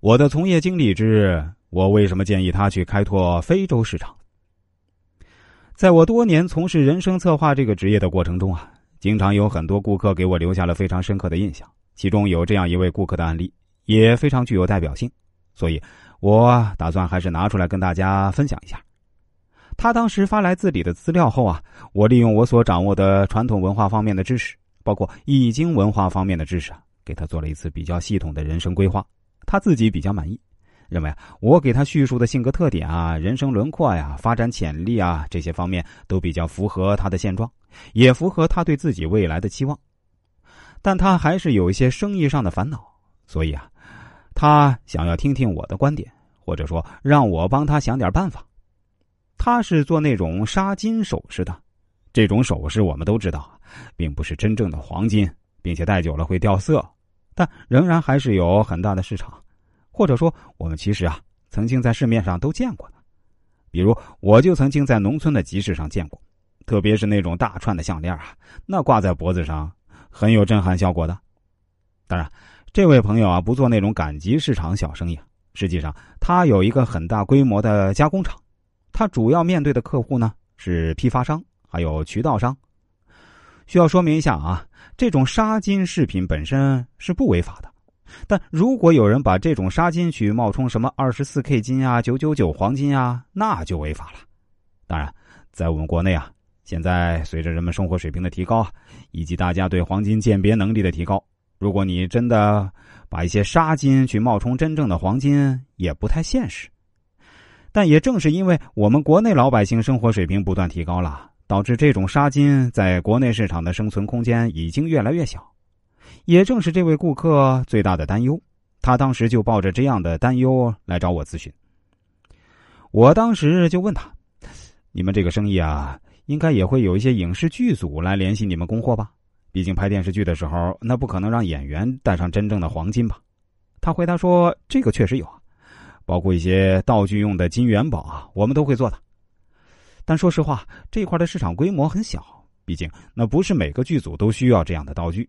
我的从业经历之，我为什么建议他去开拓非洲市场？在我多年从事人生策划这个职业的过程中啊，经常有很多顾客给我留下了非常深刻的印象。其中有这样一位顾客的案例，也非常具有代表性，所以我打算还是拿出来跟大家分享一下。他当时发来自己的资料后啊，我利用我所掌握的传统文化方面的知识，包括易经文化方面的知识，给他做了一次比较系统的人生规划。他自己比较满意，认为啊我给他叙述的性格特点啊、人生轮廓呀、发展潜力啊这些方面都比较符合他的现状，也符合他对自己未来的期望。但他还是有一些生意上的烦恼，所以啊，他想要听听我的观点，或者说让我帮他想点办法。他是做那种沙金首饰的，这种首饰我们都知道，并不是真正的黄金，并且戴久了会掉色。但仍然还是有很大的市场，或者说我们其实啊曾经在市面上都见过的，比如我就曾经在农村的集市上见过，特别是那种大串的项链啊，那挂在脖子上很有震撼效果的。当然，这位朋友啊不做那种赶集市场小生意，实际上他有一个很大规模的加工厂，他主要面对的客户呢是批发商还有渠道商。需要说明一下啊。这种纱金饰品本身是不违法的，但如果有人把这种纱金去冒充什么二十四 K 金啊、九九九黄金啊，那就违法了。当然，在我们国内啊，现在随着人们生活水平的提高，以及大家对黄金鉴别能力的提高，如果你真的把一些纱金去冒充真正的黄金，也不太现实。但也正是因为我们国内老百姓生活水平不断提高了。导致这种纱金在国内市场的生存空间已经越来越小，也正是这位顾客最大的担忧。他当时就抱着这样的担忧来找我咨询。我当时就问他：“你们这个生意啊，应该也会有一些影视剧组来联系你们供货吧？毕竟拍电视剧的时候，那不可能让演员戴上真正的黄金吧？”他回答说：“这个确实有啊，包括一些道具用的金元宝啊，我们都会做的。”但说实话，这块的市场规模很小，毕竟那不是每个剧组都需要这样的道具。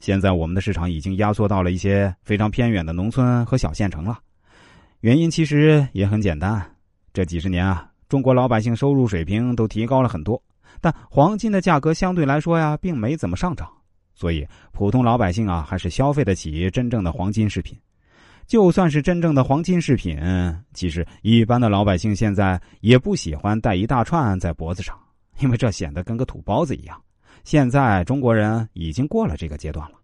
现在我们的市场已经压缩到了一些非常偏远的农村和小县城了。原因其实也很简单，这几十年啊，中国老百姓收入水平都提高了很多，但黄金的价格相对来说呀，并没怎么上涨，所以普通老百姓啊，还是消费得起真正的黄金饰品。就算是真正的黄金饰品，其实一般的老百姓现在也不喜欢戴一大串在脖子上，因为这显得跟个土包子一样。现在中国人已经过了这个阶段了。